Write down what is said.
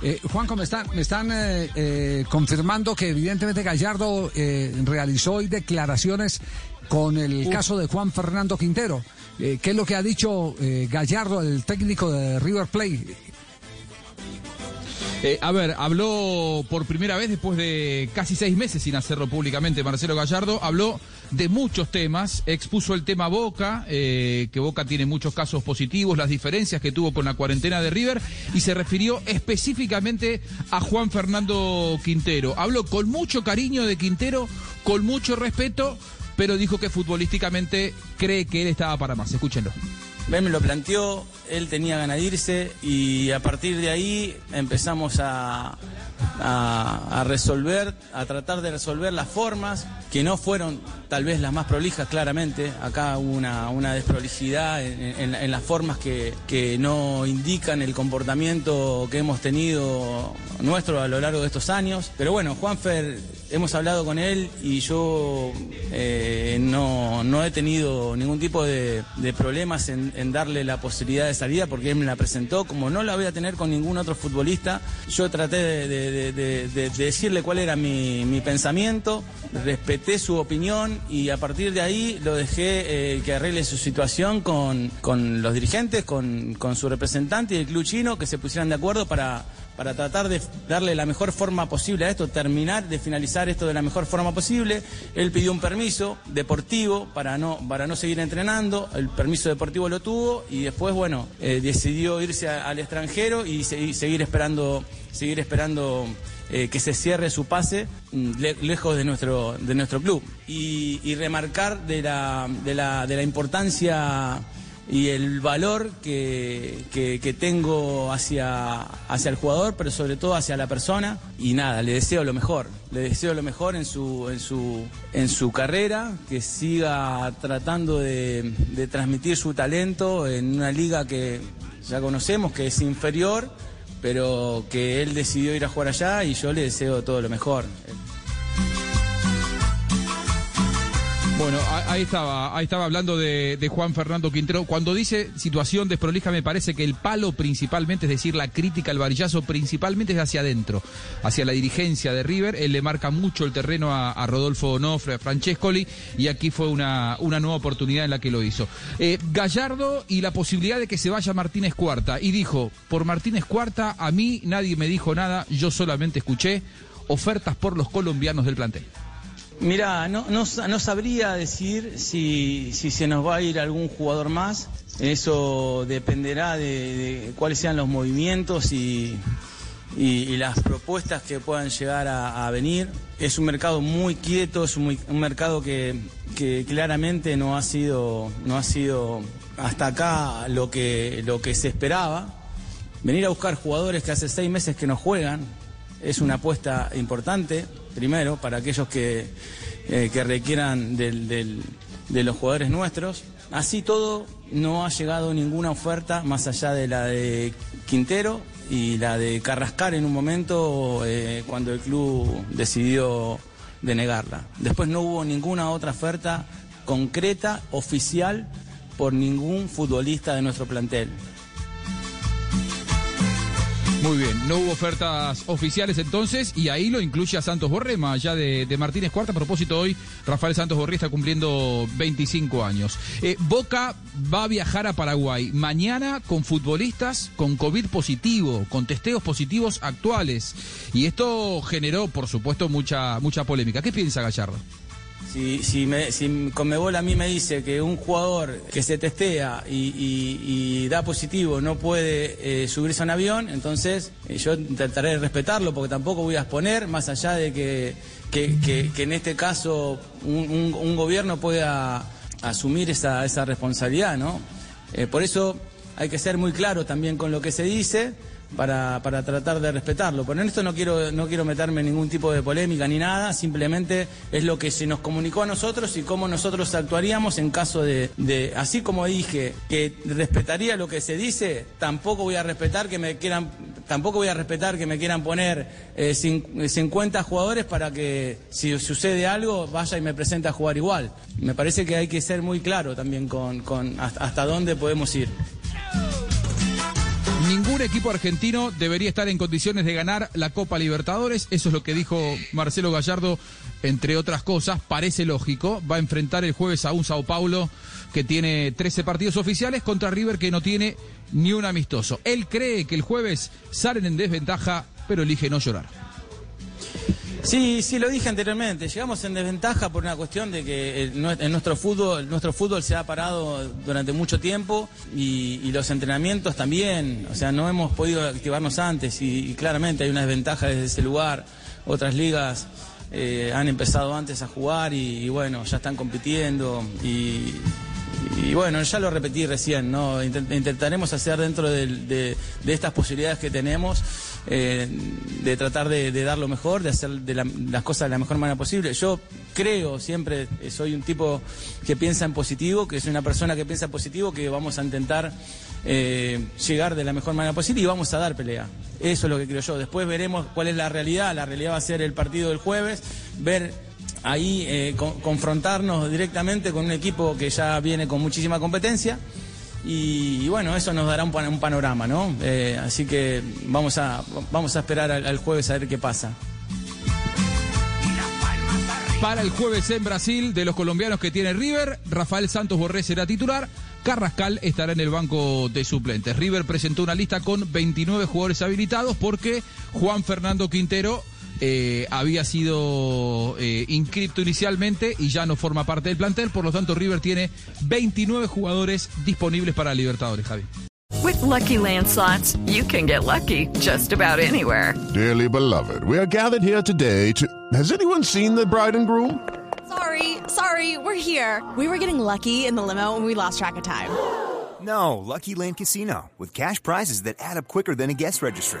Eh, Juanco, me están, me están eh, eh, confirmando que evidentemente Gallardo eh, realizó hoy declaraciones con el caso de Juan Fernando Quintero. ¿Qué es lo que ha dicho Gallardo, el técnico de River Plate? Eh, a ver, habló por primera vez después de casi seis meses sin hacerlo públicamente Marcelo Gallardo, habló de muchos temas, expuso el tema Boca, eh, que Boca tiene muchos casos positivos, las diferencias que tuvo con la cuarentena de River, y se refirió específicamente a Juan Fernando Quintero. Habló con mucho cariño de Quintero, con mucho respeto, pero dijo que futbolísticamente cree que él estaba para más. Escúchenlo. Él me lo planteó, él tenía ganas de irse y a partir de ahí empezamos a, a, resolver, a tratar de resolver las formas que no fueron tal vez las más prolijas claramente. Acá hubo una, una desprolijidad en, en- en las formas que, que no indican el comportamiento que hemos tenido nuestro a lo largo de estos años. Pero bueno, Juanfer, hemos hablado con él y yo eh, no, no he tenido ningún tipo de, problemas en, darle la posibilidad de salida porque él me la presentó, como no la voy a tener con ningún otro futbolista. Yo traté de, de- de- de- de- de decirle cuál era mi, mi pensamiento, respeté su opinión y a partir de ahí lo dejé eh, que arregle su situación con, con los dirigentes, con, con su representante y el club chino, que se pusieran de acuerdo para para tratar de darle la mejor forma posible a esto, terminar de finalizar esto de la mejor forma posible. Él pidió un permiso deportivo para no, para no seguir entrenando, el permiso deportivo lo tuvo y después, bueno, eh, decidió irse al extranjero y, se- y seguir esperando, seguir esperando eh, que se cierre su pase mm, le- lejos de nuestro, de nuestro club. Y, y remarcar de la, de la, de la importancia y el valor que, que- tengo hacia, hacia el jugador, pero sobre todo hacia la persona. Y nada, le deseo lo mejor. Le deseo lo mejor en su, en su, en su carrera, que siga tratando de, de transmitir su talento en una liga que ya conocemos, que es inferior, pero que él decidió ir a jugar allá y yo le deseo todo lo mejor. Bueno, ahí estaba, ahí estaba hablando de, Juan Fernando Quintero. Cuando dice situación desprolija, me parece que el palo principalmente, es decir, la crítica, el varillazo principalmente es hacia adentro, hacia la dirigencia de River. Él le marca mucho el terreno a, a Rodolfo Onofre, a Francescoli, y aquí fue una, una nueva oportunidad en la que lo hizo. Eh, Gallardo y la posibilidad de que se vaya Martínez Cuarta. Y dijo, por Martínez Cuarta, a mí nadie me dijo nada, yo solamente escuché ofertas por los colombianos del plantel. Mira, no, no, no sabría decir si, si se nos va a ir algún jugador más. Eso dependerá de, cuáles sean los movimientos y, y- las propuestas que puedan llegar a, venir. Es un mercado muy quieto, es un, un mercado que, que claramente no ha sido, no ha sido hasta acá lo que, lo que se esperaba. Venir a buscar jugadores que hace seis meses que no juegan es una apuesta importante, primero, para aquellos que, eh, que requieran de los jugadores nuestros. Así todo, no ha llegado ninguna oferta más allá de la de Quintero y la de Carrascar en un momento eh, cuando el club decidió denegarla. Después no hubo ninguna otra oferta concreta, oficial, por ningún futbolista de nuestro plantel. Muy bien, no hubo ofertas oficiales entonces y ahí lo incluye a Santos Borré, más allá de, Martínez Cuarta. A propósito, hoy Rafael Santos Borré está cumpliendo 25 años. Eh, Boca va a viajar a Paraguay mañana con futbolistas con COVID positivo, con testeos positivos actuales. Y esto generó, por supuesto, mucha, mucha polémica. ¿Qué piensa Gallardo? Si, si, me, Conmebol a mí me dice que un jugador que se testea y, da positivo no puede eh, subirse a un avión, entonces eh, yo intentaré respetarlo porque tampoco voy a exponer, más allá de que, que- que- en este caso un gobierno pueda asumir esa, esa responsabilidad, ¿no? Eh, por eso hay que ser muy claro también con lo que se dice, para, para tratar de respetarlo. Por esto no quiero, no quiero meterme en ningún tipo de polémica ni nada, simplemente es lo que se nos comunicó a nosotros y cómo nosotros actuaríamos en caso de, de así como dije, que respetaría lo que se dice, tampoco voy a respetar que me quieran, tampoco voy a respetar que me quieran poner eh, cin- 50 jugadores para que si sucede algo vaya y me presente a jugar igual. Me parece que hay que ser muy claro también con, hasta dónde podemos ir. Ningún equipo argentino debería estar en condiciones de ganar la Copa Libertadores. Eso es lo que dijo Marcelo Gallardo, entre otras cosas. Parece lógico. Va a enfrentar el jueves a un Sao Paulo que tiene 13 partidos oficiales contra River que no tiene ni un amistoso. Él cree que el jueves salen en desventaja, pero elige no llorar. Sí, sí, lo dije anteriormente. Llegamos en desventaja por una cuestión de que en nuestro fútbol, nuestro fútbol se ha parado durante mucho tiempo y, los entrenamientos también. O sea, no hemos podido activarnos antes y, claramente hay una desventaja desde ese lugar. Otras ligas eh, han empezado antes a jugar y bueno, ya están compitiendo y, y bueno, ya lo repetí recién, ¿no? Intent- Intentaremos hacer dentro de, de estas posibilidades que tenemos, eh, de tratar de, dar lo mejor, de hacer de la- las cosas de la mejor manera posible. Yo creo, siempre eh, soy un tipo que piensa en positivo, que soy una persona que piensa en positivo, que vamos a intentar eh, llegar de la mejor manera posible y vamos a dar pelea. Eso es lo que creo yo. Después veremos cuál es la realidad. La realidad va a ser el partido del jueves, ver ahí eh, con- confrontarnos directamente con un equipo que ya viene con muchísima competencia. Y, bueno, eso nos dará un, pan- un panorama, ¿no? Eh, así que vamos a, vamos a esperar al, al jueves a ver qué pasa. Para el jueves en Brasil, de los colombianos que tiene River, Rafael Santos Borré será titular. Carrascal estará en el banco de suplentes. River presentó una lista con 29 jugadores habilitados porque Juan Fernando Quintero eh, había sido eh, inscripto inicialmente y ya no forma parte del plantel. Por lo tanto, River tiene 29 jugadores disponibles para Libertadores, Javi. With Lucky Land slots, you can get lucky just about anywhere. Dearly beloved, we are gathered here today to. Has anyone seen the bride and groom? Sorry, sorry, we're here. We were getting lucky in the limo and we lost track of time. No, Lucky Land Casino, with cash prizes that add up quicker than a guest registry.